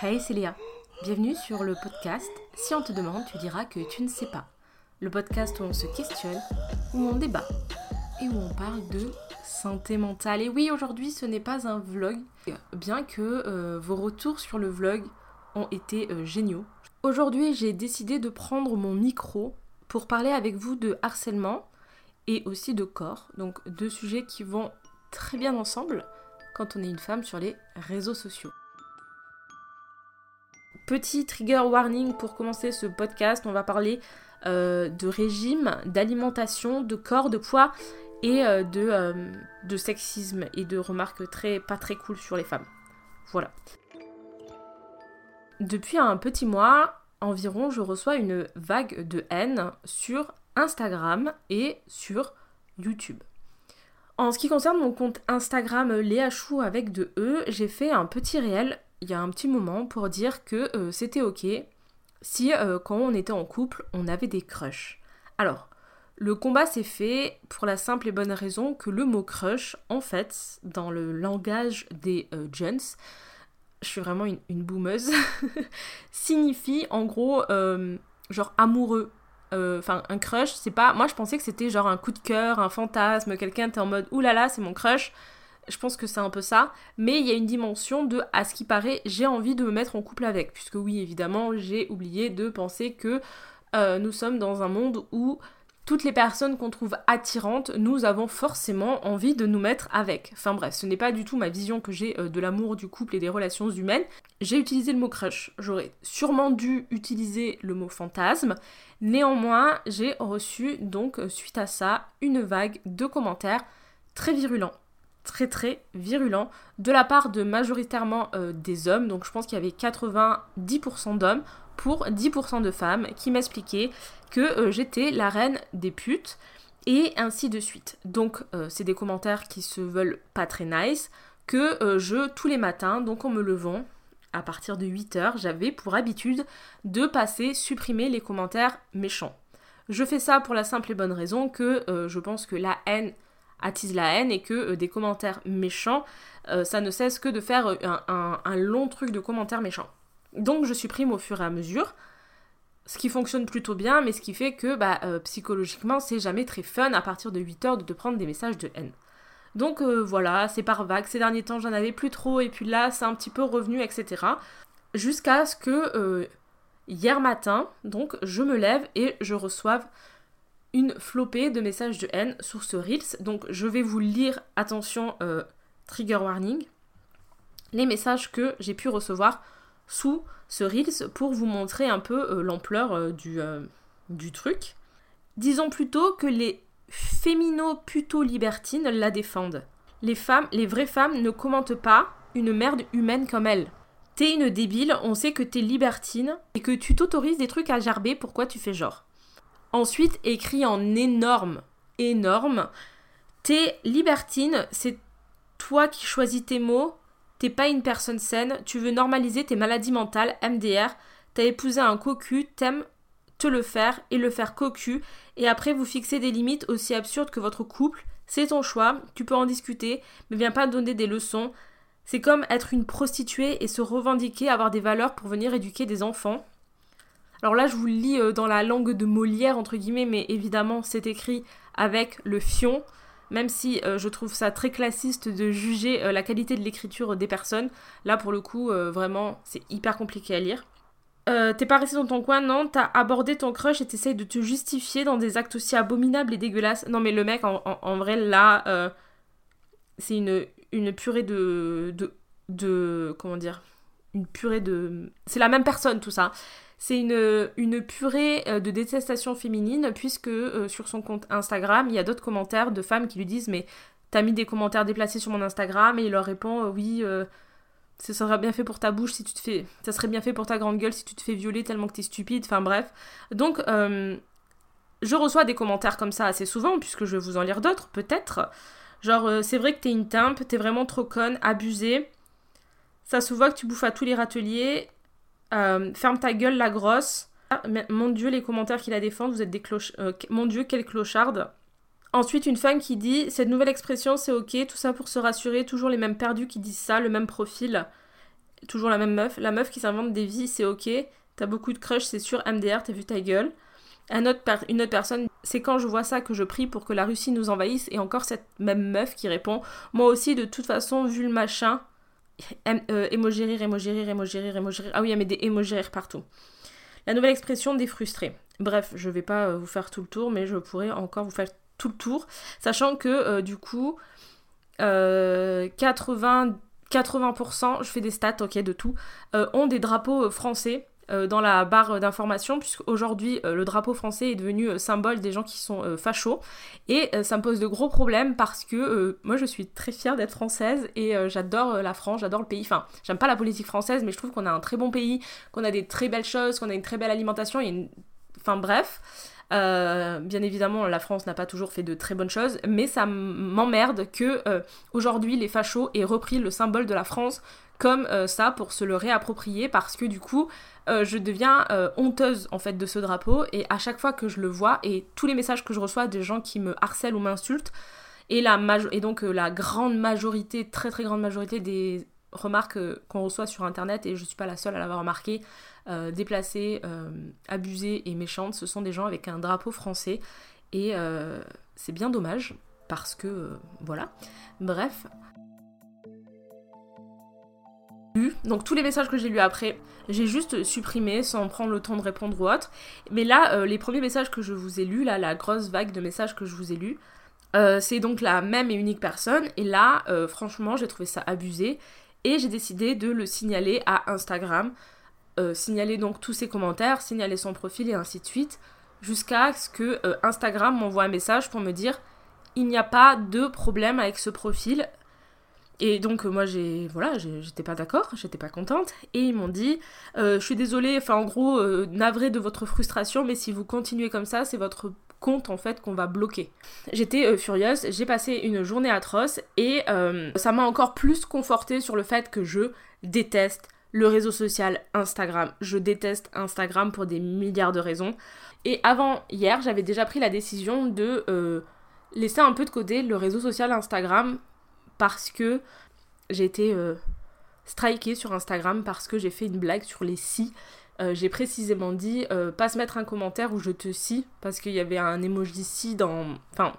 Hey, c'est Léa. Bienvenue sur le podcast Si on te demande, tu diras que tu ne sais pas. Le podcast où on se questionne, où on débat et où on parle de santé mentale. Et oui, aujourd'hui, ce n'est pas un vlog, bien que euh, vos retours sur le vlog ont été euh, géniaux. Aujourd'hui, j'ai décidé de prendre mon micro pour parler avec vous de harcèlement et aussi de corps. Donc deux sujets qui vont très bien ensemble quand on est une femme sur les réseaux sociaux. Petit trigger warning pour commencer ce podcast, on va parler euh, de régime, d'alimentation, de corps, de poids et euh, de, euh, de sexisme et de remarques très pas très cool sur les femmes. Voilà. Depuis un petit mois environ, je reçois une vague de haine sur Instagram et sur YouTube. En ce qui concerne mon compte Instagram Léa Chou avec de E, j'ai fait un petit réel il y a un petit moment pour dire que euh, c'était ok si euh, quand on était en couple, on avait des crushs. Alors, le combat s'est fait pour la simple et bonne raison que le mot crush, en fait, dans le langage des euh, je suis vraiment une, une boumeuse, signifie en gros genre amoureux. Enfin, un crush, c'est pas. Moi, je pensais que c'était genre un coup de cœur, un fantasme, quelqu'un était en mode oulala, c'est mon crush. Je pense que c'est un peu ça. Mais il y a une dimension de, à ce qui paraît, j'ai envie de me mettre en couple avec. Puisque oui, évidemment, j'ai oublié de penser que euh, nous sommes dans un monde où toutes les personnes qu'on trouve attirantes, nous avons forcément envie de nous mettre avec. Enfin bref, ce n'est pas du tout ma vision que j'ai euh, de l'amour, du couple et des relations humaines. J'ai utilisé le mot crush. J'aurais sûrement dû utiliser le mot fantasme. Néanmoins, j'ai reçu donc suite à ça une vague de commentaires très virulents très très virulent de la part de majoritairement euh, des hommes. Donc je pense qu'il y avait 90% d'hommes pour 10% de femmes qui m'expliquaient que euh, j'étais la reine des putes et ainsi de suite. Donc euh, c'est des commentaires qui se veulent pas très nice que je tous les matins, donc en me levant à partir de 8h, j'avais pour habitude de passer supprimer les commentaires méchants. Je fais ça pour la simple et bonne raison que je pense que la haine attise la haine et que euh, des commentaires méchants, euh, ça ne cesse que de faire euh, un, long truc de commentaires méchants. Donc je supprime au fur et à mesure, ce qui fonctionne plutôt bien, mais ce qui fait que bah, psychologiquement c'est jamais très fun à partir de 8 heures de te prendre des messages de haine. Donc voilà, c'est par vague, ces derniers temps j'en avais plus trop, et puis là c'est un petit peu revenu, etc. Jusqu'à ce que hier matin, donc je me lève et je reçoive une flopée de messages de haine sur ce Reels. Donc je vais vous lire, attention, euh, trigger warning, les messages que j'ai pu recevoir sous ce Reels pour vous montrer un peu euh, l'ampleur euh, du, du truc. Disons plutôt que les fémino-puto-libertines la défendent. Les femmes, les vraies femmes ne commentent pas une merde humaine comme elle. T'es une débile, on sait que t'es libertine et que tu t'autorises des trucs à gerber, pourquoi tu fais genre? Ensuite, écrit en énorme, énorme, t'es libertine, c'est toi qui choisis tes mots, t'es pas une personne saine, tu veux normaliser tes maladies mentales, MDR, t'as épousé un cocu, t'aimes te le faire et le faire cocu, et après vous fixez des limites aussi absurdes que votre couple, c'est ton choix, tu peux en discuter, mais viens pas donner des leçons. C'est comme être une prostituée et se revendiquer, avoir des valeurs pour venir éduquer des enfants. Alors là, je vous le lis euh, dans la langue de Molière, entre guillemets, mais évidemment, c'est écrit avec le fion, même si euh, je trouve ça très classiste de juger euh, la qualité de l'écriture des personnes. Là, pour le coup, vraiment, c'est hyper compliqué à lire. t'es pas resté dans ton coin, non? T'as abordé ton crush et t'essayes de te justifier dans des actes aussi abominables et dégueulasses. Non, mais le mec, en, vrai, là, c'est une, purée de, de, de... Comment dire? Une purée de... C'est la même personne, tout ça. C'est une, purée euh, de détestation féminine, puisque euh, sur son compte Instagram, il y a d'autres commentaires de femmes qui lui disent Mais t'as mis des commentaires déplacés sur mon Instagram, et il leur répond euh, Oui, ça serait bien fait pour ta bouche si tu te fais. Ça serait bien fait pour ta grande gueule si tu te fais violer tellement que t'es stupide. Enfin bref. Donc, je reçois des commentaires comme ça assez souvent, puisque je vais vous en lire d'autres, peut-être. Genre, c'est vrai que t'es une timpe, t'es vraiment trop conne, abusée. Ça se voit que tu bouffes à tous les râteliers. Euh, ferme ta gueule, la grosse. Ah, mon dieu, les commentaires qui la défendent, vous êtes des cloches. Euh, mon dieu, quelle clocharde. Ensuite, une femme qui dit Cette nouvelle expression, c'est ok, tout ça pour se rassurer, toujours les mêmes perdus qui disent ça, le même profil. toujours la même meuf. La meuf qui s'invente des vies, c'est ok. T'as beaucoup de crush, c'est sûr. MDR, t'as vu ta gueule. Un autre une autre personne, c'est quand je vois ça que je prie pour que la Russie nous envahisse. Et encore cette même meuf qui répond Moi aussi, de toute façon, vu le machin. Euh, émoji rire, rire, émoji rire. Ah oui, il y a des émoji rire partout. La nouvelle expression des frustrés. Bref, je vais pas euh, vous faire tout le tour, mais je pourrais encore vous faire tout le tour. Sachant que euh, du coup, 80, 80%, je fais des stats, ok, de tout, ont des drapeaux français euh, dans la barre d'information, puisqu'aujourd'hui euh, le drapeau français est devenu euh, symbole des gens qui sont fachos. Et ça me pose de gros problèmes parce que moi je suis très fière d'être française et j'adore la France, j'adore le pays. Enfin, j'aime pas la politique française, mais je trouve qu'on a un très bon pays, qu'on a des très belles choses, qu'on a une très belle alimentation et Enfin bref. bien évidemment, la France n'a pas toujours fait de très bonnes choses, mais ça m'emmerde que aujourd'hui les fachos aient repris le symbole de la France comme ça pour se le réapproprier parce que du coup euh, je deviens euh, honteuse en fait de ce drapeau et à chaque fois que je le vois et tous les messages que je reçois des gens qui me harcèlent ou m'insultent et, et donc euh, la grande majorité, très très grande majorité des remarques qu'on reçoit sur internet et je suis pas la seule à l'avoir remarqué, déplacées, abusées et méchantes, ce sont des gens avec un drapeau français et c'est bien dommage parce que voilà. Bref, donc tous les messages que j'ai lus après, j'ai juste supprimé sans prendre le temps de répondre ou autre. Mais là, euh, les premiers messages que je vous ai lus, là, la grosse vague de messages que je vous ai lus, euh, c'est donc la même et unique personne. Et là, euh, franchement, j'ai trouvé ça abusé. Et j'ai décidé de le signaler à Instagram. signaler donc tous ses commentaires, signaler son profil et ainsi de suite. Jusqu'à ce que Instagram m'envoie un message pour me dire il n'y a pas de problème avec ce profil, et donc moi j'ai voilà j'étais pas d'accord, j'étais pas contente et ils m'ont dit euh, je suis désolée, enfin en gros euh, navré de votre frustration mais si vous continuez comme ça c'est votre compte en fait qu'on va bloquer. J'étais euh, furieuse, j'ai passé une journée atroce et ça m'a encore plus confortée sur le fait que je déteste le réseau social Instagram. Je déteste Instagram pour des milliards de raisons. Et avant hier j'avais déjà pris la décision de laisser un peu de côté le réseau social Instagram parce que j'ai été euh, strikée sur Instagram parce que j'ai fait une blague sur les si. Euh, j'ai précisément dit euh, pas se mettre un commentaire où je te si parce qu'il y avait un emoji si dans enfin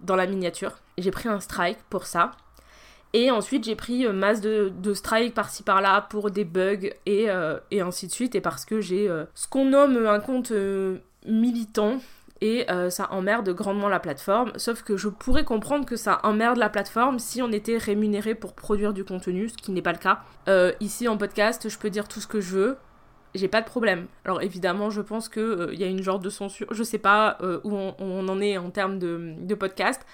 dans la miniature. J'ai pris un strike pour ça. Et ensuite j'ai pris masse de, de strikes par-ci par-là pour des bugs et, et, ainsi de suite. Et parce que j'ai ce qu'on nomme un compte militant et euh, ça emmerde grandement la plateforme. Sauf que je pourrais comprendre que ça emmerde la plateforme si on était rémunéré pour produire du contenu, ce qui n'est pas le cas. Euh, ici en podcast, je peux dire tout ce que je veux. J'ai pas de problème. Alors évidemment, je pense qu'il euh, y a une genre de censure. Je sais pas où on, en est en termes de, de podcast.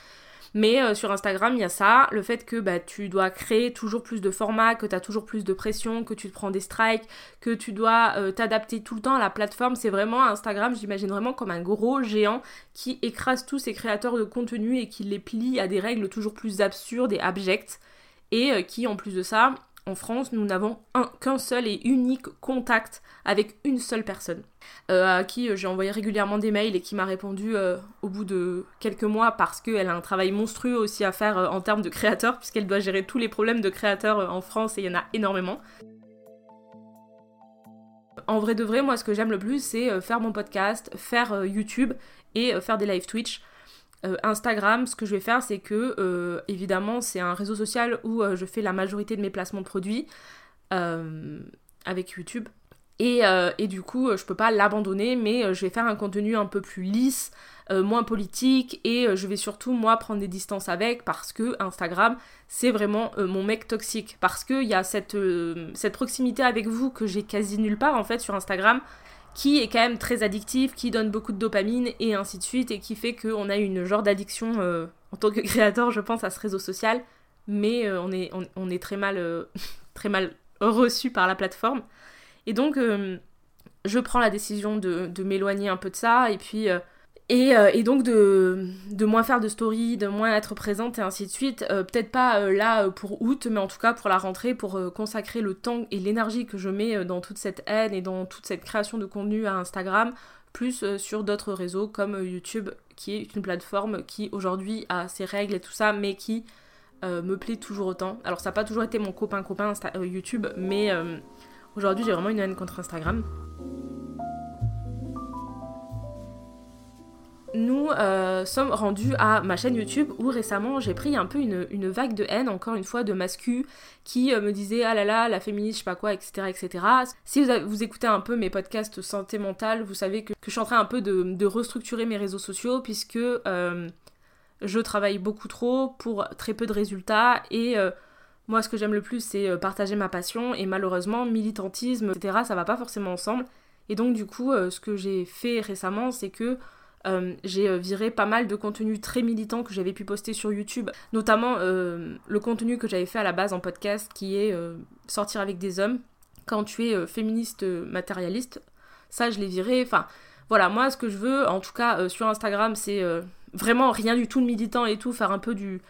Mais euh, sur Instagram, il y a ça, le fait que bah, tu dois créer toujours plus de formats, que tu as toujours plus de pression, que tu te prends des strikes, que tu dois euh, t'adapter tout le temps à la plateforme. C'est vraiment Instagram, j'imagine vraiment comme un gros géant qui écrase tous ses créateurs de contenu et qui les plie à des règles toujours plus absurdes et abjectes. Et euh, qui, en plus de ça, en France, nous n'avons qu'un seul et unique contact avec une seule personne, euh, à qui euh, j'ai envoyé régulièrement des mails et qui m'a répondu euh, au bout de quelques mois parce qu'elle a un travail monstrueux aussi à faire en termes de créateurs, puisqu'elle doit gérer tous les problèmes de créateurs en France et il y en a énormément. En vrai de vrai, moi ce que j'aime le plus, c'est faire mon podcast, faire YouTube et faire des live Twitch. Euh, Instagram, ce que je vais faire, c'est que, euh, évidemment, c'est un réseau social où euh, je fais la majorité de mes placements de produits avec YouTube. Et, du coup, je peux pas l'abandonner, mais je vais faire un contenu un peu plus lisse, moins politique, et je vais surtout, moi, prendre des distances avec, parce que Instagram, c'est vraiment mon mec toxique. Parce qu'il y a cette, cette proximité avec vous que j'ai quasi nulle part, en fait, sur Instagram qui est quand même très addictif, qui donne beaucoup de dopamine et ainsi de suite, et qui fait qu'on a une genre d'addiction euh, en tant que créateur, je pense, à ce réseau social, mais euh, on, est, euh, très mal reçu par la plateforme. Et donc, je prends la décision de m'éloigner un peu de ça, et puis euh, et, donc de, moins faire de story, de moins être présente et ainsi de suite. Euh, peut-être pas euh, là pour août, mais en tout cas pour la rentrée, pour consacrer le temps et l'énergie que je mets dans toute cette haine et dans toute cette création de contenu à Instagram, plus sur d'autres réseaux comme YouTube, qui est une plateforme qui aujourd'hui a ses règles et tout ça, mais qui me plaît toujours autant. Alors ça n'a pas toujours été mon copain-copain YouTube, mais aujourd'hui j'ai vraiment une haine contre Instagram. Nous euh, sommes rendus à ma chaîne YouTube où récemment j'ai pris un peu une, vague de haine, encore une fois, de mascu qui euh, me disait ah là là, la féministe, je sais pas quoi, etc. etc. Si vous, écoutez un peu mes podcasts santé mentale, vous savez que, je suis en train un peu de, restructurer mes réseaux sociaux puisque euh, je travaille beaucoup trop pour très peu de résultats et moi ce que j'aime le plus c'est partager ma passion et malheureusement militantisme, etc. ça va pas forcément ensemble. Et donc du coup, ce que j'ai fait récemment, c'est que euh, j'ai euh, viré pas mal de contenus très militants que j'avais pu poster sur YouTube, notamment euh, le contenu que j'avais fait à la base en podcast qui est sortir avec des hommes quand tu es féministe matérialiste. Ça, je l'ai viré. Enfin, voilà, moi, ce que je veux, en tout cas sur Instagram, c'est vraiment rien du tout de militant et tout, faire un peu du.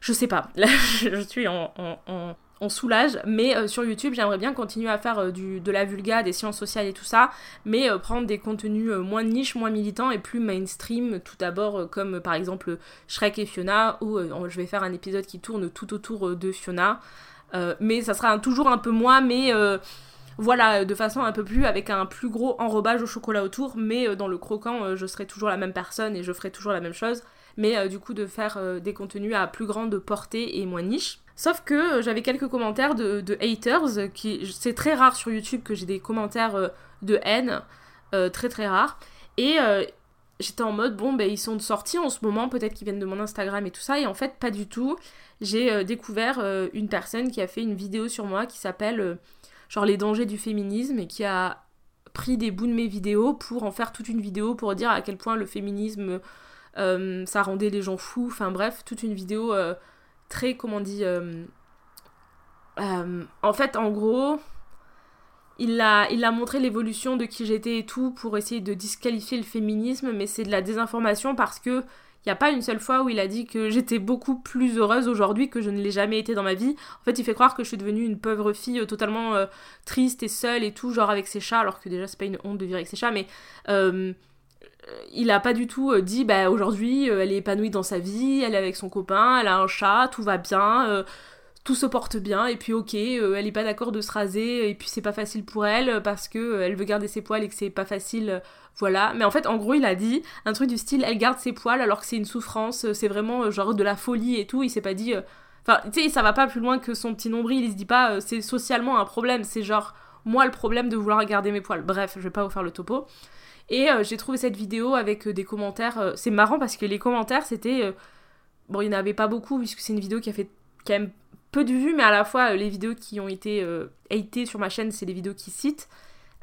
Je sais pas, là, je suis en on soulage. Mais euh, sur YouTube, j'aimerais bien continuer à faire euh, du, de la vulga, des sciences sociales et tout ça, mais euh, prendre des contenus moins niche, moins militants et plus mainstream, tout d'abord comme par exemple Shrek et Fiona, où je vais faire un épisode qui tourne tout autour de Fiona. mais ça sera toujours un peu moins, mais voilà, de façon un peu plus avec un plus gros enrobage au chocolat autour, mais dans le croquant, je serai toujours la même personne et je ferai toujours la même chose. Mais du coup, de faire des contenus à plus grande portée et moins niche. Sauf que euh, j'avais quelques commentaires de, haters, qui c'est très rare sur YouTube que j'ai des commentaires euh, de haine, euh, très très rare. Et j'étais en mode, bon, ben ils sont sortis en ce moment, peut-être qu'ils viennent de mon Instagram et tout ça, et en fait, pas du tout. J'ai découvert une personne qui a fait une vidéo sur moi qui s'appelle genre les dangers du féminisme et qui a pris des bouts de mes vidéos pour en faire toute une vidéo pour dire à quel point le féminisme ça rendait les gens fous, enfin bref, toute une vidéo très, comment on dit, euh, euh, en fait, en gros, il a, montré l'évolution de qui j'étais et tout pour essayer de disqualifier le féminisme, mais c'est de la désinformation parce que il n'y a pas une seule fois où il a dit que j'étais beaucoup plus heureuse aujourd'hui que je ne l'ai jamais été dans ma vie. En fait, il fait croire que je suis devenue une pauvre fille euh, totalement triste et seule et tout, genre avec ses chats, alors que déjà c'est pas une honte de vivre avec ses chats, mais il a pas du tout euh, dit bah aujourd'hui euh, elle est épanouie dans sa vie, elle est avec son copain, elle a un chat, tout va bien, euh, tout se porte bien et puis ok, elle est pas d'accord de se raser et puis c'est pas facile pour elle parce que elle veut garder ses poils et que c'est pas facile, voilà. Mais en fait en gros il a dit un truc du style elle garde ses poils alors que c'est une souffrance, c'est vraiment genre de la folie et tout, il s'est pas dit Enfin, tu sais, ça va pas plus loin que son petit nombril, il se dit pas c'est socialement un problème, c'est genre moi le problème de vouloir garder mes poils. Bref, je vais pas vous faire le topo. Et euh, j'ai trouvé cette vidéo avec euh, des commentaires. Euh, c'est marrant parce que les commentaires, c'était. bon, il n'y en avait pas beaucoup puisque c'est une vidéo qui a fait quand même peu de vues, mais à la fois les vidéos qui ont été hatées sur ma chaîne, c'est les vidéos qui citent.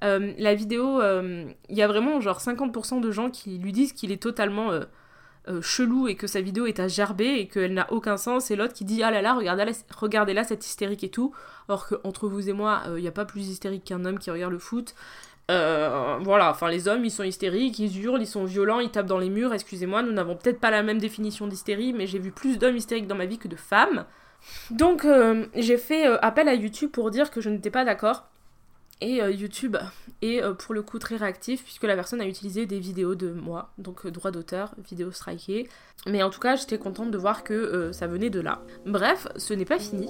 la vidéo, il y a vraiment genre 50% de gens qui lui disent qu'il est totalement chelou et que sa vidéo est à gerber et qu'elle n'a aucun sens, et l'autre qui dit ah là là, regardez -la, cette hystérique et tout. Alors qu'entre vous et moi, il n'y a pas plus hystérique qu'un homme qui regarde le foot. Euh, voilà, enfin les hommes ils sont hystériques, ils hurlent, ils sont violents, ils tapent dans les murs, excusez-moi, nous n'avons peut-être pas la même définition d'hystérie, mais j'ai vu plus d'hommes hystériques dans ma vie que de femmes. Donc euh, j'ai fait euh, appel à YouTube pour dire que je n'étais pas d'accord. Et YouTube est pour le coup très réactif puisque la personne a utilisé des vidéos de moi, donc droit d'auteur, vidéo strikée. Mais en tout cas j'étais contente de voir que ça venait de là. Bref, ce n'est pas fini.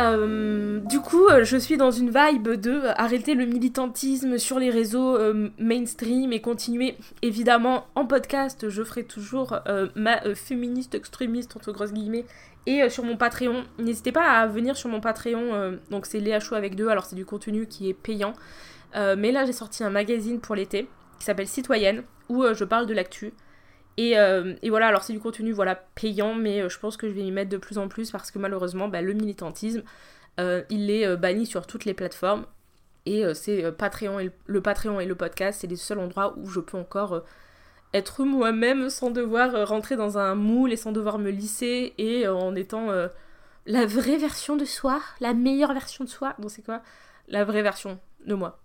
Euh, du coup, euh, je suis dans une vibe de euh, arrêter le militantisme sur les réseaux mainstream et continuer. Évidemment, en podcast, je ferai toujours ma féministe extrémiste, entre grosses guillemets, et sur mon Patreon. N'hésitez pas à venir sur mon Patreon, donc c'est Léa Chou avec deux, alors c'est du contenu qui est payant. mais là, j'ai sorti un magazine pour l'été qui s'appelle Citoyenne, où je parle de l'actu. Euh, et, voilà, alors c'est du contenu voilà, payant, mais euh, je pense que je vais y mettre de plus en plus parce que malheureusement, bah, le militantisme, euh, il est banni sur toutes les plateformes. Et c'est Patreon et le, Patreon et le podcast, c'est les seuls endroits où je peux encore être moi-même sans devoir rentrer dans un moule et sans devoir me lisser et en étant la vraie version de soi, la meilleure version de soi. Donc c'est quoi? La vraie version de moi.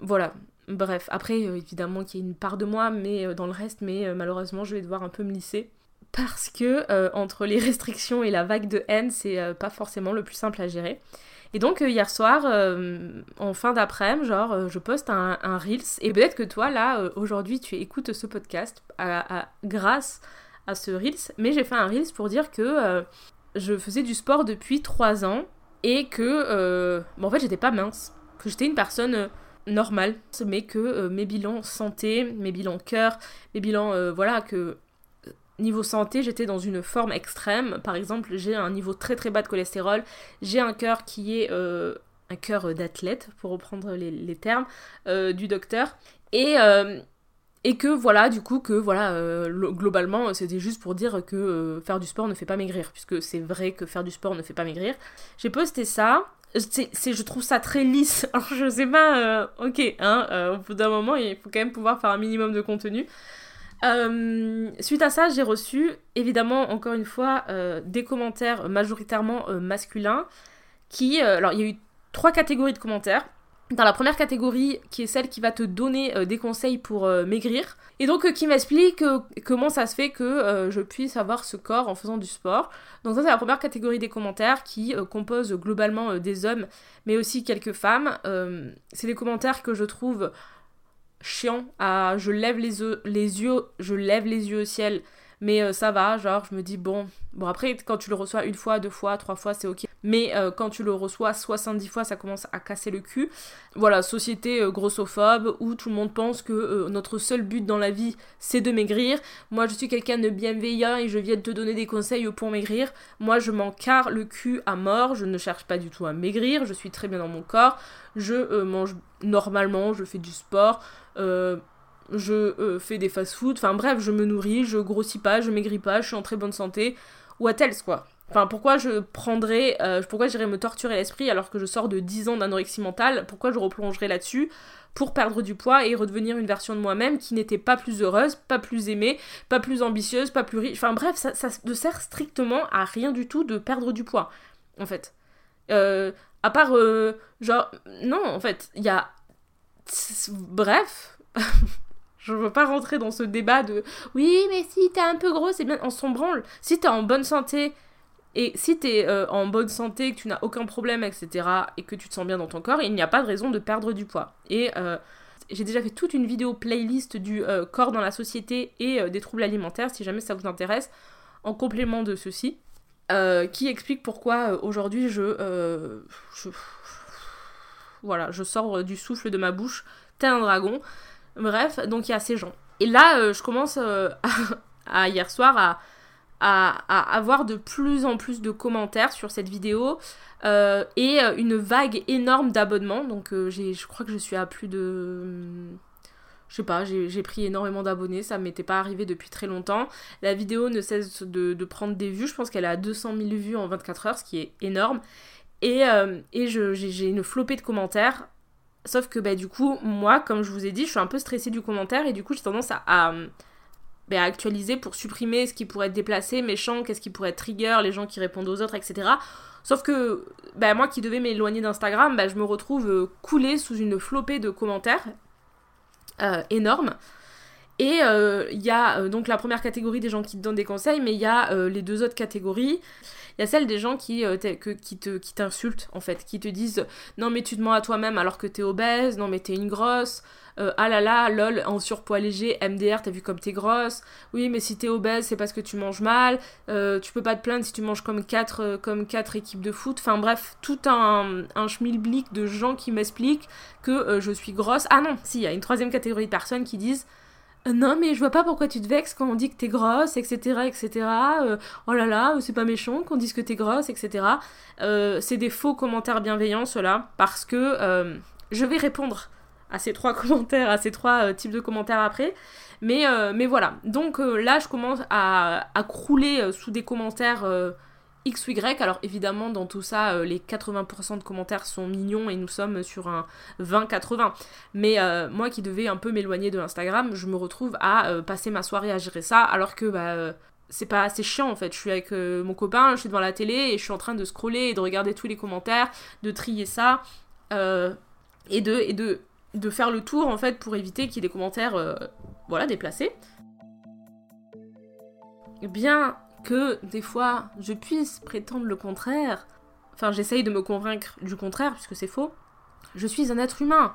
voilà, Bref, après, euh, évidemment qu'il y a une part de moi, mais euh, dans le reste, mais euh, malheureusement, je vais devoir un peu me lisser. Parce que entre les restrictions et la vague de haine, c'est pas forcément le plus simple à gérer. Et donc hier soir, en fin d'après-midi, genre, je poste un, Reels. Et peut-être que toi, là, aujourd'hui, tu écoutes ce podcast grâce à ce Reels, mais j'ai fait un Reels pour dire que je faisais du sport depuis 3 ans et que, en fait, j'étais pas mince, que j'étais une personne normale, mais que mes bilans santé, mes bilans cœur, mes bilans, voilà, que niveau santé, j'étais dans une forme extrême. Par exemple, j'ai un niveau très très bas de cholestérol, j'ai un cœur qui est euh, un cœur d'athlète, pour reprendre les, termes euh, du docteur. Et, euh, et que voilà, du coup, que voilà, globalement, c'était juste pour dire que faire du sport ne fait pas maigrir, puisque c'est vrai que faire du sport ne fait pas maigrir. J'ai posté ça. C'est, je trouve ça très lisse. Alors je sais pas, ok, hein, au bout d'un moment, il faut quand même pouvoir faire un minimum de contenu. Euh, suite à ça, j'ai reçu, évidemment, encore une fois, euh, des commentaires majoritairement euh, masculins qui... alors, il y a eu trois catégories de commentaires. Dans la première catégorie, qui est celle qui va te donner des conseils pour maigrir, et donc qui m'explique comment ça se fait que je puisse avoir ce corps en faisant du sport. Donc ça c'est la première catégorie des commentaires qui compose globalement des hommes, mais aussi quelques femmes. c'est des commentaires que je trouve chiant à je lève les yeux, les yeux je lève les yeux au ciel mais euh, ça va genre je me dis bon bon après quand tu le reçois une fois deux fois trois fois c'est ok. Mais euh, quand tu le reçois 70 fois ça commence à casser le cul. Voilà société euh, grossophobe où tout le monde pense que notre seul but dans la vie c'est de maigrir. Moi je suis quelqu'un de bienveillant et je viens de te donner des conseils pour maigrir. Moi je m'en carre le cul à mort. Je ne cherche pas du tout à maigrir. Je suis très bien dans mon corps. Je mange normalement. Je fais du sport. Euh, je euh, fais des fast-food, enfin bref, je me nourris, je grossis pas, je maigris pas, je suis en très bonne santé. What else quoi? Enfin, pourquoi je prendrais, euh, pourquoi j'irais me torturer l'esprit alors que je sors de 10 ans d'anorexie mentale? Pourquoi je replongerais là-dessus pour perdre du poids et redevenir une version de moi-même qui n'était pas plus heureuse, pas plus aimée, pas plus ambitieuse, pas plus riche. Enfin bref, ça, ça ne sert strictement à rien du tout de perdre du poids, en fait. à part, genre, non, en fait, il y a... Bref, je veux pas rentrer dans ce débat de oui, mais si t'es un peu gros, c'est bien, on s'en. Si t'es en bonne santé et si t'es euh, en bonne santé, que tu n'as aucun problème, etc., et que tu te sens bien dans ton corps, il n'y a pas de raison de perdre du poids. Et euh, j'ai déjà fait toute une vidéo playlist du euh, corps dans la société et des troubles alimentaires, si jamais ça vous intéresse, en complément de ceci, qui explique pourquoi aujourd'hui je, Voilà, je sors du souffle de ma bouche, t'es un dragon. Bref, donc il y a ces gens. Et là, euh, je commence euh, à, hier soir à, avoir de plus en plus de commentaires sur cette vidéo euh, et une vague énorme d'abonnements. Donc je crois que je suis à plus de... Je sais pas, j'ai pris énormément d'abonnés, ça m'était pas arrivé depuis très longtemps. La vidéo ne cesse de, prendre des vues, je pense qu'elle à 200 000 vues en 24 heures, ce qui est énorme. Et j'ai une flopée de commentaires Sauf que bah, du coup, moi, comme je vous ai dit, je suis un peu stressée du commentaire et du coup, j'ai tendance à, bah, actualiser pour supprimer ce qui pourrait être déplacé, méchant, qu'est-ce qui pourrait être trigger, les gens qui répondent aux autres, etc. Sauf que bah, moi qui devais m'éloigner d'Instagram, bah, je me retrouve euh, coulée sous une flopée de commentaires euh, énormes. Et euh, il y a donc la première catégorie des gens qui te donnent des conseils, mais il y a les deux autres catégories. Il y a celle des gens qui, euh, qui te qui t'insultent en fait, qui te disent non mais tu te mens à toi-même alors que t'es obèse, non mais t'es une grosse, euh, ah là là, lol, en surpoids léger, MDR, t'as vu comme t'es grosse, oui mais si t'es obèse c'est parce que tu manges mal, euh, tu peux pas te plaindre si tu manges comme quatre, comme quatre équipes de foot, enfin bref, tout un, un schmilblick de gens qui m'expliquent que je suis grosse. Ah non, si, il y a une troisième catégorie de personnes qui disent non mais je vois pas pourquoi tu te vexes quand on dit que t'es grosse, etc. etc. Euh, oh là là, c'est pas méchant qu'on dise que t'es grosse, etc. Euh, c'est des faux commentaires bienveillants cela, parce que je vais répondre à ces trois commentaires, à ces trois types de commentaires après. Mais, voilà, donc là je commence à crouler sous des commentaires X Y. Alors évidemment, dans tout ça, euh, les 80% de commentaires sont mignons et nous sommes sur un 20-80. Mais euh, moi qui devais un peu m'éloigner de Instagram, je me retrouve à euh, passer ma soirée à gérer ça alors que bah, c'est pas assez chiant en fait. Je suis avec mon copain, je suis devant la télé et je suis en train de scroller et de regarder tous les commentaires, de trier ça et, de, et de, de faire le tour en fait pour éviter qu'il y ait des commentaires voilà, déplacés. Bien que des fois je puisse prétendre le contraire, enfin j'essaye de me convaincre du contraire puisque c'est faux, je suis un être humain.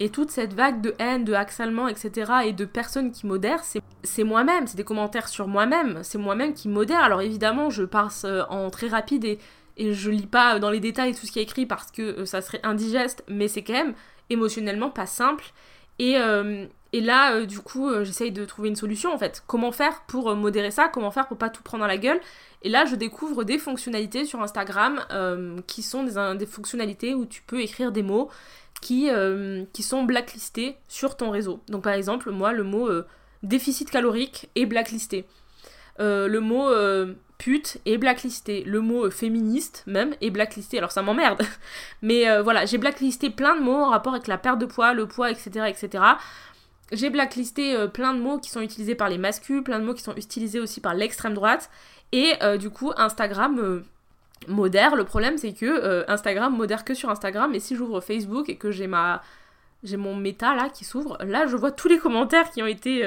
Et toute cette vague de haine, de harcèlement, etc. et de personnes qui modèrent, c'est moi-même, c'est des commentaires sur moi-même, c'est moi-même qui modère. Alors évidemment, je passe euh, en très rapide et, et je lis pas dans les détails tout ce qui est écrit parce que euh, ça serait indigeste, mais c'est quand même émotionnellement pas simple. Et, euh, et là, euh, du coup, euh, j'essaye de trouver une solution en fait. Comment faire pour modérer ça? Comment faire pour pas tout prendre dans la gueule? Et là, je découvre des fonctionnalités sur Instagram qui sont des, des, fonctionnalités où tu peux écrire des mots qui, qui sont blacklistés sur ton réseau. Donc par exemple, moi, le mot déficit calorique est blacklisté. le mot pute est blacklisté. Le mot féministe, même, est blacklisté. Alors ça m'emmerde. Mais voilà, j'ai blacklisté plein de mots en rapport avec la perte de poids, le poids, etc. etc. J'ai blacklisté euh, plein de mots qui sont utilisés par les masculins, plein de mots qui sont utilisés aussi par l'extrême droite. Et euh, du coup, Instagram euh, modère. Le problème, c'est que Instagram modère que sur Instagram. Et si j'ouvre Facebook et que j'ai ma j'ai mon méta là qui s'ouvre, là je vois tous les commentaires qui ont été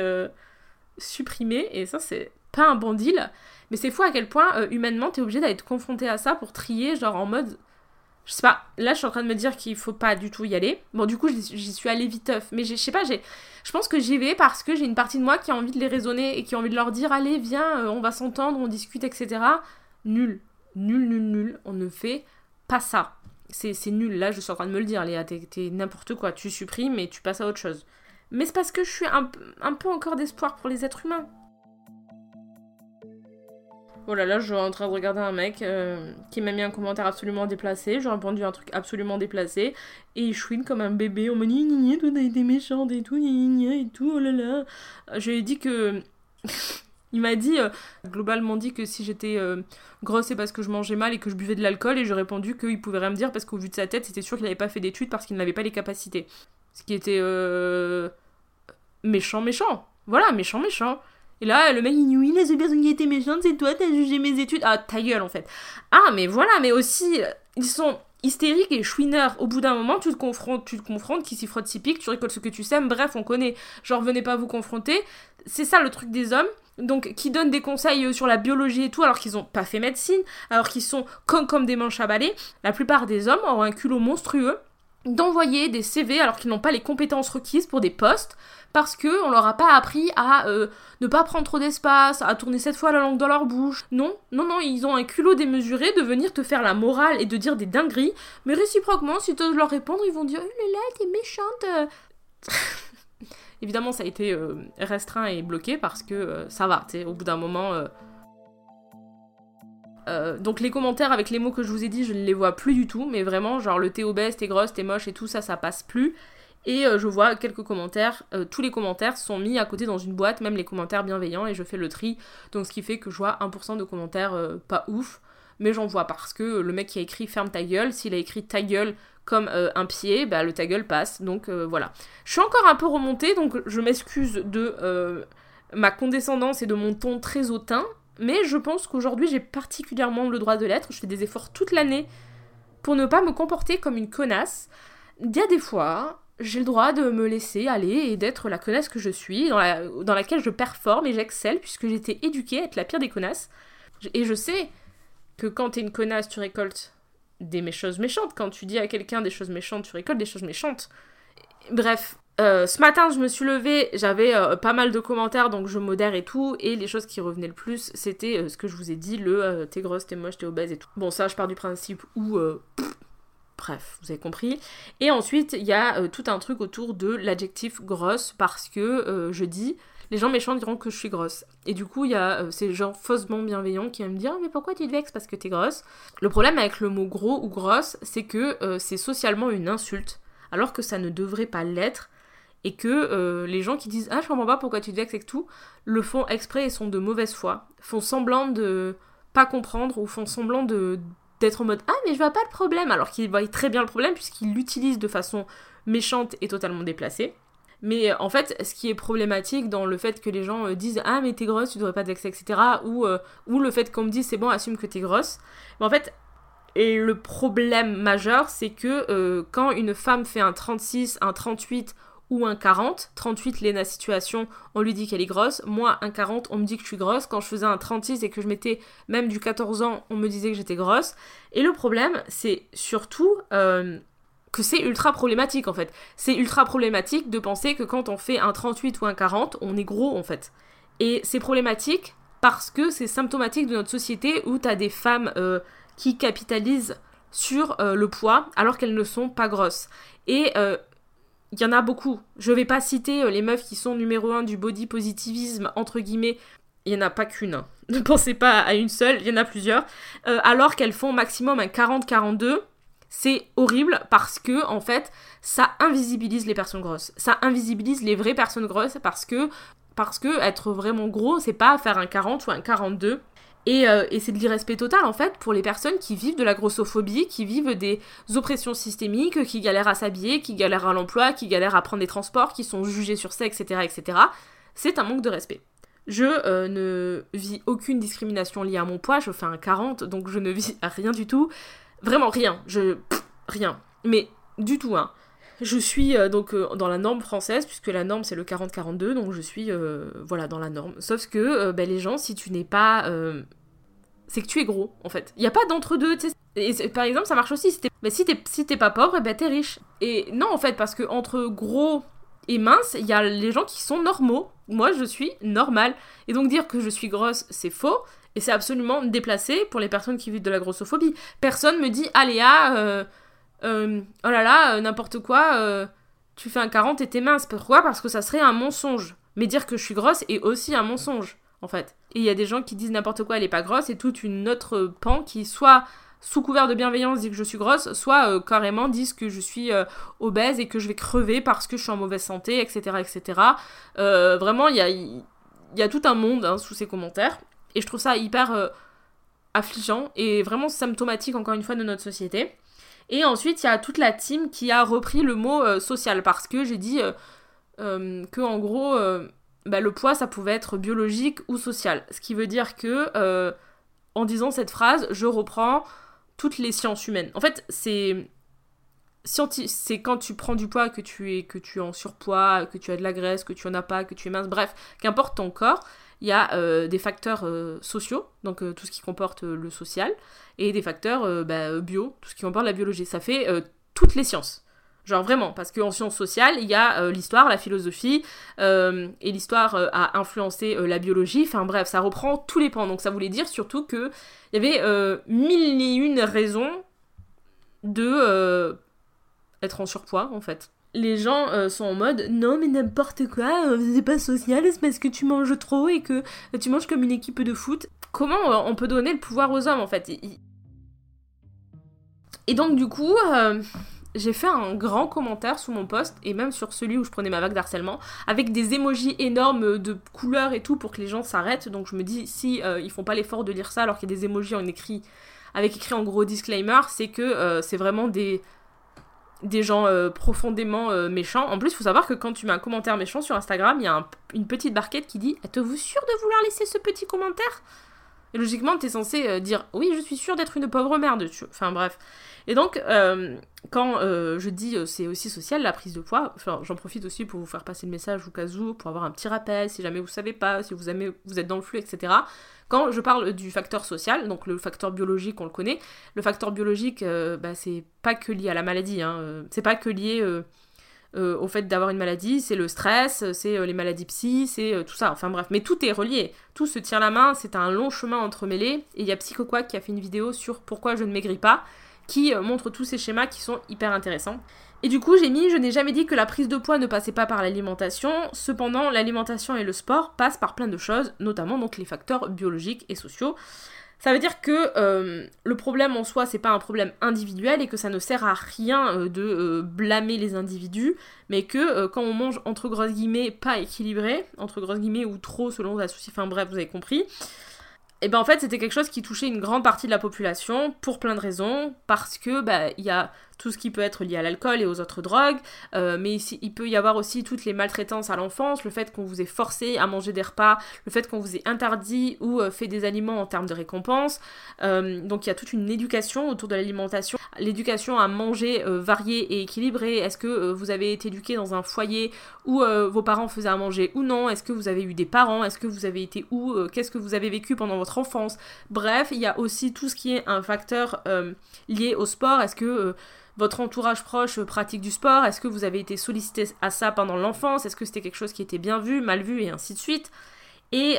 supprimés. Et ça, c'est pas un bon deal. Mais c'est fou à quel point, humainement, t'es obligé d'être confronté à ça pour trier, genre en mode je sais pas, là je suis en train de me dire qu'il faut pas du tout y aller. Bon, du coup, j'y suis allée viteuf. Mais je sais pas, je pense que j'y vais parce que j'ai une partie de moi qui a envie de les raisonner et qui a envie de leur dire allez, viens, euh, on va s'entendre, on discute, etc. Nul. Nul, nul, nul. On ne fait pas ça. C'est nul. Là, je suis en train de me le dire, Léa. T'es n'importe quoi. Tu supprimes et tu passes à autre chose. Mais c'est parce que je suis un peu encore d'espoir pour les êtres humains. Oh là je suis en train de regarder un mec euh, qui m'a mis un commentaire absolument déplacé. J'ai répondu un truc absolument déplacé. Et il chouine comme un bébé. On m'a dit, ni toi t'as été méchante et tout, et tout, oh là là. Je lui ai dit que. il m'a dit, euh, globalement dit que si j'étais euh, grosse, c'est parce que je mangeais mal et que je buvais de l'alcool. Et j'ai répondu qu'il pouvait rien me dire parce qu'au vu de sa tête, c'était sûr qu'il n'avait pas fait d'études parce qu'il n'avait pas les capacités. Ce qui était. méchant, méchant. Voilà, méchant, méchant. Et là, le mec, il dit oui, la seule personne qui était méchante, c'est toi, t'as jugé mes études. Ah, ta gueule, en fait. Ah, mais voilà, mais aussi, ils sont hystériques et chouineurs. Au bout d'un moment, tu te confrontes, tu te confrontes, qui s'y frotte, s'y pique, tu récoltes ce que tu sèmes. Bref, on connaît. Genre, venez pas vous confronter. C'est ça le truc des hommes. Donc, qui donnent des conseils euh, sur la biologie et tout, alors qu'ils ont pas fait médecine, alors qu'ils sont comme, comme des manches à balai. La plupart des hommes ont un culot monstrueux d'envoyer des CV alors qu'ils n'ont pas les compétences requises pour des postes parce que on leur a pas appris à euh, ne pas prendre trop d'espace, à tourner cette fois la langue dans leur bouche. Non, non, non, ils ont un culot démesuré de venir te faire la morale et de dire des dingueries, mais réciproquement, si tu oses leur répondre, ils vont dire Oh là t'es méchante Évidemment, ça a été euh, restreint et bloqué parce que euh, ça va, tu sais, au bout d'un moment. Donc les commentaires avec les mots que je vous ai dit, je ne les vois plus du tout, mais vraiment, genre le t'es obèse, t'es grosse, t'es moche et tout ça, ça passe plus. Et euh, je vois quelques commentaires, euh, tous les commentaires sont mis à côté dans une boîte, même les commentaires bienveillants, et je fais le tri. Donc ce qui fait que je vois 1% de commentaires euh, pas ouf, mais j'en vois parce que le mec qui a écrit ferme ta gueule, s'il a écrit ta gueule comme un pied, bah le ta gueule passe. Donc voilà. Je suis encore un peu remontée, donc je m'excuse de ma condescendance et de mon ton très hautain, mais je pense qu'aujourd'hui j'ai particulièrement le droit de l'être. Je fais des efforts toute l'année pour ne pas me comporter comme une connasse. Il y a des fois, j'ai le droit de me laisser aller et d'être la connasse que je suis, dans, la, dans laquelle je performe et j'excelle, puisque j'ai été éduquée à être la pire des connasses. Et je sais que quand t'es une connasse, tu récoltes des choses méchantes. Quand tu dis à quelqu'un des choses méchantes, tu récoltes des choses méchantes. Bref, euh, ce matin, je me suis levée, j'avais euh, pas mal de commentaires, donc je modère et tout, et les choses qui revenaient le plus, c'était euh, ce que je vous ai dit, le t'es grosse, t'es moche, t'es obèse et tout. Bon, ça, je pars du principe où Bref, vous avez compris. Et ensuite, il y a tout un truc autour de l'adjectif grosse parce que je dis, les gens méchants diront que je suis grosse. Et du coup, il y a ces gens faussement bienveillants qui vont me dire, mais pourquoi tu te vexes parce que t'es grosse? Le problème avec le mot gros ou grosse, c'est que c'est socialement une insulte, alors que ça ne devrait pas l'être. Et que les gens qui disent Ah, je comprends pas pourquoi tu te vexes et tout, le font exprès et sont de mauvaise foi. Font semblant de pas comprendre ou font semblant de d'être en mode ah mais je vois pas le problème alors qu'il voit très bien le problème puisqu'il l'utilise de façon méchante et totalement déplacée. Mais euh, en fait, ce qui est problématique dans le fait que les gens euh, disent ah mais t'es grosse, tu devrais pas te vexer, etc. Ou, euh, ou le fait qu'on me dise c'est bon, assume que t'es grosse. Mais en fait, et le problème majeur, c'est que quand une femme fait un 36, un 38 ou un 40. 38, Léna Situation, on lui dit qu'elle est grosse. Moi, un 40, on me dit que je suis grosse. Quand je faisais un 36 et que je mettais même du 14 ans, on me disait que j'étais grosse. Et le problème, c'est surtout euh, que c'est ultra problématique en fait. C'est ultra problématique de penser que quand on fait un 38 ou un 40, on est gros en fait. Et c'est problématique parce que c'est symptomatique de notre société où tu as des femmes euh, qui capitalisent sur euh, le poids alors qu'elles ne sont pas grosses. Et il y en a beaucoup. Je vais pas citer les meufs qui sont numéro 1 du body positivisme, entre guillemets. Il n'y en a pas qu'une. Hein. Ne pensez pas à une seule, il y en a plusieurs. alors qu'elles font maximum un 40-42 c'est horrible parce que, en fait, ça invisibilise les personnes grosses. Ça invisibilise les vraies personnes grosses parce que, parce que être vraiment gros, c'est pas faire un 40 ou un 42. Et, euh, et c'est de l'irrespect total en fait pour les personnes qui vivent de la grossophobie, qui vivent des oppressions systémiques, qui galèrent à s'habiller, qui galèrent à l'emploi, qui galèrent à prendre des transports, qui sont jugés sur ça, etc. etc. C'est un manque de respect. Je euh, ne vis aucune discrimination liée à mon poids, je fais un 40, donc je ne vis rien du tout. Vraiment rien. Je. rien. Mais du tout, hein. Je suis euh, donc euh, dans la norme française, puisque la norme c'est le 40-42, donc je suis euh, voilà dans la norme. Sauf que ben, les gens, si tu n'es pas. c'est que tu es gros, en fait. Il n'y a pas d'entre-deux, tu sais. Et par exemple, ça marche aussi. Si t'es ben, si si pas pauvre, ben t'es riche. Et non, en fait, parce que entre gros et mince, il y a les gens qui sont normaux. Moi, je suis normale. Et donc dire que je suis grosse, c'est faux. Et c'est absolument déplacé pour les personnes qui vivent de la grossophobie. Personne me dit, ah Léa, euh, euh, oh là là, euh, n'importe quoi, tu fais un 40 et t'es mince. Pourquoi? Parce que ça serait un mensonge. Mais dire que je suis grosse est aussi un mensonge, en fait. Et il y a des gens qui disent n'importe quoi, elle est pas grosse, et toute une autre pan qui soit sous couvert de bienveillance dit que je suis grosse, soit carrément disent que je suis obèse et que je vais crever parce que je suis en mauvaise santé, etc. etc. vraiment, il y a, tout un monde hein, sous ces commentaires. Et je trouve ça hyper euh, affligeant et vraiment symptomatique, encore une fois, de notre société. Et ensuite, il y a toute la team qui a repris le mot euh, social parce que j'ai dit euh, que, en gros, bah, le poids, ça pouvait être biologique ou social. Ce qui veut dire que, en disant cette phrase, je reprends toutes les sciences humaines. En fait, c'est c'est quand tu prends du poids que tu es que tu es en surpoids, que tu as de la graisse, que tu en as pas, que tu es mince, bref, qu'importe ton corps, il y a euh, des facteurs euh, sociaux, donc euh, tout ce qui comporte le social, et des facteurs bah, bio, tout ce qui comporte la biologie. Ça fait toutes les sciences. Genre vraiment, parce qu'en sciences sociales, il y a l'histoire, la philosophie, et l'histoire a influencé la biologie. Enfin bref, ça reprend tous les pans. Donc ça voulait dire surtout qu'il y avait mille et une raisons de être en surpoids, en fait les gens euh, sont en mode non mais n'importe quoi, euh, c'est pas social, c'est parce que tu manges trop et que tu manges comme une équipe de foot. Comment euh, on peut donner le pouvoir aux hommes en fait? Et donc du coup, j'ai fait un grand commentaire sous mon post et même sur celui où je prenais ma vague d'harcèlement avec des émojis énormes de couleurs et tout pour que les gens s'arrêtent. Donc je me dis si ils font pas l'effort de lire ça alors qu'il y a des émojis en écrit avec écrit en gros disclaimer, c'est que c'est vraiment des des gens euh, profondément euh, méchants. En plus, il faut savoir que quand tu mets un commentaire méchant sur Instagram, il y a une petite barquette qui dit Êtes-vous sûr de vouloir laisser ce petit commentaire? Logiquement, tu es censé euh, dire Oui, je suis sûr d'être une pauvre merde. Enfin bref. Et donc, quand je dis c'est aussi social la prise de poids, j'en profite aussi pour vous faire passer le message au cas où, pour avoir un petit rappel si jamais vous savez pas, si vous, aimez, vous êtes dans le flux, etc. Quand je parle du facteur social, donc le facteur biologique, on le connaît, le facteur biologique, euh, bah, c'est pas que lié à la maladie, hein, euh, c'est pas que lié euh, au fait d'avoir une maladie, c'est le stress, c'est les maladies psy, c'est tout ça, enfin bref, mais tout est relié, tout se tient la main, c'est un long chemin entremêlé, et il y a Psychoquack qui a fait une vidéo sur pourquoi je ne maigris pas, qui montre tous ces schémas qui sont hyper intéressants. Et du coup, j'ai mis Je n'ai jamais dit que la prise de poids ne passait pas par l'alimentation. Cependant, l'alimentation et le sport passent par plein de choses, notamment donc les facteurs biologiques et sociaux. Ça veut dire que euh, le problème en soi, c'est pas un problème individuel et que ça ne sert à rien euh, de euh, blâmer les individus, mais que quand on mange entre grosses guillemets pas équilibré, entre grosses guillemets ou trop selon la souci, enfin bref, vous avez compris, et ben en fait c'était quelque chose qui touchait une grande partie de la population pour plein de raisons, parce que bah il y a tout ce qui peut être lié à l'alcool et aux autres drogues, euh, mais il peut y avoir aussi toutes les maltraitances à l'enfance, le fait qu'on vous ait forcé à manger des repas, le fait qu'on vous ait interdit ou euh, fait des aliments en termes de récompense. Euh, donc il y a toute une éducation autour de l'alimentation, l'éducation à manger varié et équilibré. Est-ce que vous avez été éduqué dans un foyer où vos parents faisaient à manger ou non? Est-ce que vous avez eu des parents? Est-ce que vous avez été où? Qu'est-ce que vous avez vécu pendant votre enfance? Bref, il y a aussi tout ce qui est un facteur lié au sport. Est-ce que votre entourage proche pratique du sport Est-ce que vous avez été sollicité à ça pendant l'enfance Est-ce que c'était quelque chose qui était bien vu, mal vu et ainsi de suite Et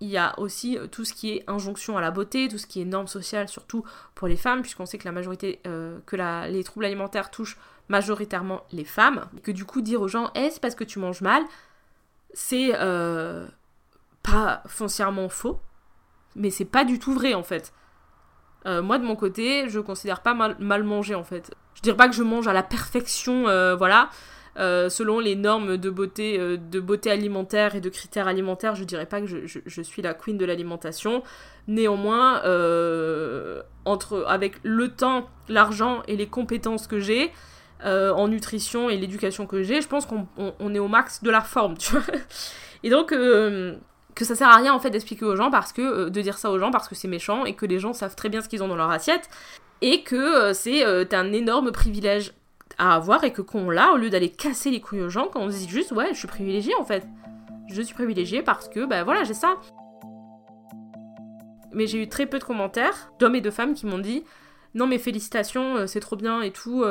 il y a aussi tout ce qui est injonction à la beauté, tout ce qui est normes sociales, surtout pour les femmes, puisqu'on sait que la majorité, que les troubles alimentaires touchent majoritairement les femmes. Et que du coup, dire aux gens, eh, c'est parce que tu manges mal, c'est pas foncièrement faux, mais c'est pas du tout vrai en fait. Euh, moi de mon côté, je considère pas mal, mal, manger en fait. Je dirais pas que je mange à la perfection, euh, voilà. Euh, selon les normes de beauté, de beauté alimentaire et de critères alimentaires, je dirais pas que je, je, suis la queen de l'alimentation. Néanmoins, entre, avec le temps, l'argent et les compétences que j'ai, en nutrition et l'éducation que j'ai, je pense qu'on on, est au max de la forme, tu vois. Et donc, que ça sert à rien en fait d'expliquer aux gens parce que euh, de dire ça aux gens parce que c'est méchant et que les gens savent très bien ce qu'ils ont dans leur assiette et que euh, c'est euh, un énorme privilège à avoir et que qu'on l'a au lieu d'aller casser les couilles aux gens quand on se dit juste ouais je suis privilégié en fait. Je suis privilégié parce que ben voilà j'ai ça. Mais j'ai eu très peu de commentaires d'hommes et de femmes qui m'ont dit non mais félicitations c'est trop bien et tout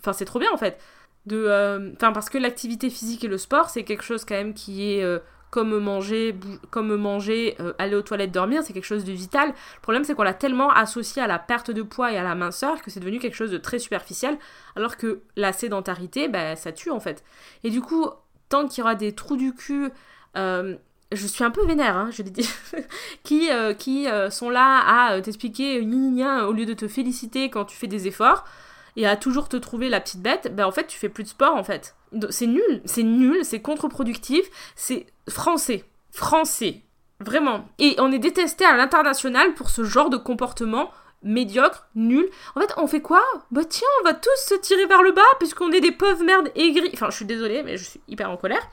enfin c'est trop bien en fait. De enfin parce que l'activité physique et le sport c'est quelque chose quand même qui est comme manger, comme manger, euh, aller aux toilettes, dormir, c'est quelque chose de vital. Le problème, c'est qu'on l'a tellement associé à la perte de poids et à la minceur que c'est devenu quelque chose de très superficiel, alors que la sédentarité, bah, ça tue en fait. Et du coup, tant qu'il y aura des trous du cul, euh, je suis un peu vénère, hein, je l'ai dit, qui, euh, qui sont là à t'expliquer ni au lieu de te féliciter quand tu fais des efforts et à toujours te trouver la petite bête, ben en fait tu fais plus de sport en fait. C'est nul, c'est nul, c'est contre-productif, c'est français, français, vraiment. Et on est détesté à l'international pour ce genre de comportement médiocre, nul. En fait, on fait quoi? Bah tiens, on va tous se tirer vers le bas puisqu'on est des pauvres merdes aigris. Enfin, je suis désolée, mais je suis hyper en colère.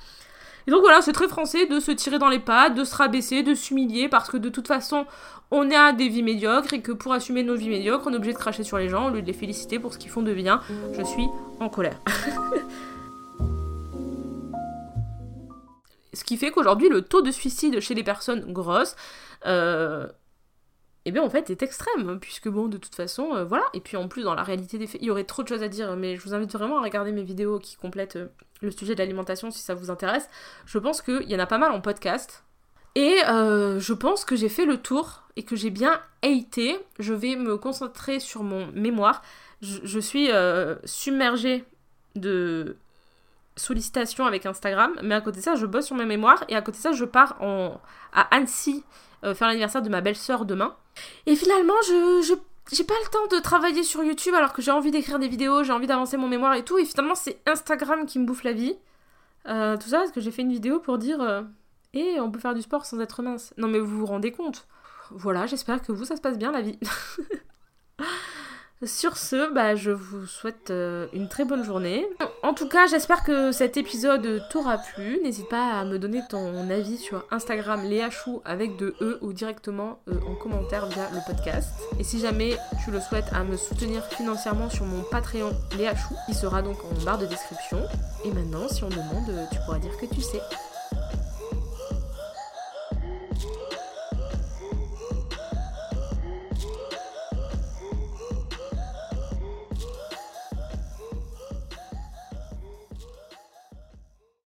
Et donc voilà, c'est très français de se tirer dans les pattes, de se rabaisser, de s'humilier parce que de toute façon, on a des vies médiocres et que pour assumer nos vies médiocres, on est obligé de cracher sur les gens au lieu de les féliciter pour ce qu'ils font de bien. Je suis en colère. ce qui fait qu'aujourd'hui, le taux de suicide chez les personnes grosses, euh, eh bien en fait est extrême, puisque bon, de toute façon, euh, voilà. Et puis en plus, dans la réalité des faits, il y aurait trop de choses à dire, mais je vous invite vraiment à regarder mes vidéos qui complètent euh, le sujet de l'alimentation si ça vous intéresse. Je pense qu'il y en a pas mal en podcast. Et je pense que j'ai fait le tour et que j'ai bien haté. Je vais me concentrer sur mon mémoire. Je, suis submergée de sollicitations avec Instagram, mais à côté de ça, je bosse sur mes mémoires et à côté de ça, je pars en, à Annecy faire l'anniversaire de ma belle-sœur demain. Et finalement, je, j'ai pas le temps de travailler sur YouTube alors que j'ai envie d'écrire des vidéos, j'ai envie d'avancer mon mémoire et tout. Et finalement, c'est Instagram qui me bouffe la vie. Euh, tout ça parce que j'ai fait une vidéo pour dire euh, Eh, on peut faire du sport sans être mince. Non, mais vous vous rendez compte Voilà, j'espère que vous, ça se passe bien la vie. Sur ce, bah, je vous souhaite euh, une très bonne journée. En tout cas, j'espère que cet épisode t'aura plu. N'hésite pas à me donner ton avis sur Instagram Léa Chou avec de E ou directement euh, en commentaire via le podcast. Et si jamais tu le souhaites à me soutenir financièrement sur mon Patreon Léa Chou, qui sera donc en barre de description. Et maintenant, si on demande, tu pourras dire que tu sais.